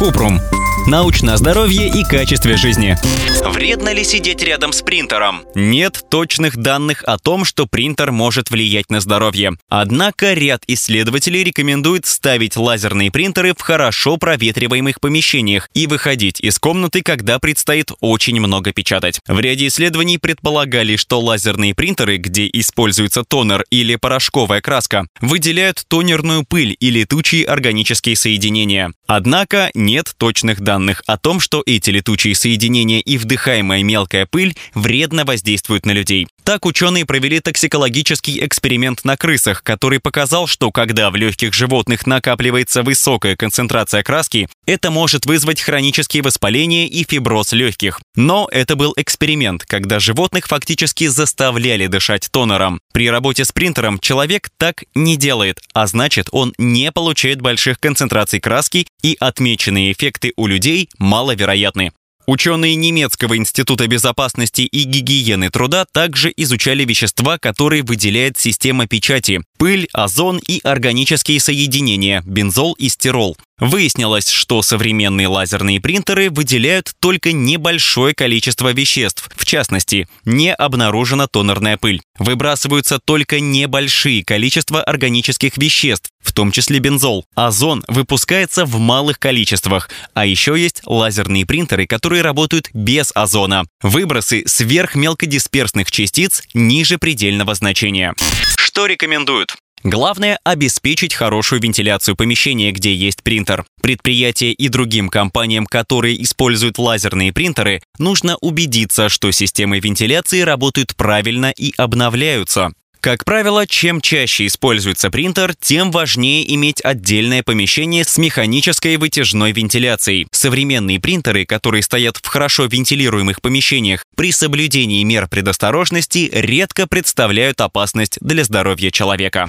Купрум. Научное здоровье и качестве жизни. Вредно ли сидеть рядом с принтером? Нет точных данных о том, что принтер может влиять на здоровье. Однако ряд исследователей рекомендует ставить лазерные принтеры в хорошо проветриваемых помещениях и выходить из комнаты, когда предстоит очень много печатать. В ряде исследований предполагали, что лазерные принтеры, где используется тонер или порошковая краска, выделяют тонерную пыль и летучие органические соединения. Однако нет точных данных о том, что эти летучие соединения и вдыхаемая мелкая пыль вредно воздействуют на людей. Так ученые провели токсикологический эксперимент на крысах, который показал, что когда в легких животных накапливается высокая концентрация краски, это может вызвать хронические воспаления и фиброз легких. Но это был эксперимент, когда животных фактически заставляли дышать тонером. При работе с принтером человек так не делает, а значит он не получает больших концентраций краски и отмеченные эффекты у людей маловероятны. Ученые немецкого института безопасности и гигиены труда также изучали вещества, которые выделяет система печати – пыль, озон и органические соединения – бензол и стирол. Выяснилось, что современные лазерные принтеры выделяют только небольшое количество веществ, в частности, не обнаружена тонерная пыль. Выбрасываются только небольшие количества органических веществ, в том числе бензол. Озон выпускается в малых количествах, а еще есть лазерные принтеры, которые работают без озона. Выбросы сверхмелкодисперсных частиц ниже предельного значения. Что рекомендуют? Главное – обеспечить хорошую вентиляцию помещения, где есть принтер. Предприятия и другим компаниям, которые используют лазерные принтеры, нужно убедиться, что системы вентиляции работают правильно и обновляются. Как правило, чем чаще используется принтер, тем важнее иметь отдельное помещение с механической вытяжной вентиляцией. Современные принтеры, которые стоят в хорошо вентилируемых помещениях, при соблюдении мер предосторожности редко представляют опасность для здоровья человека.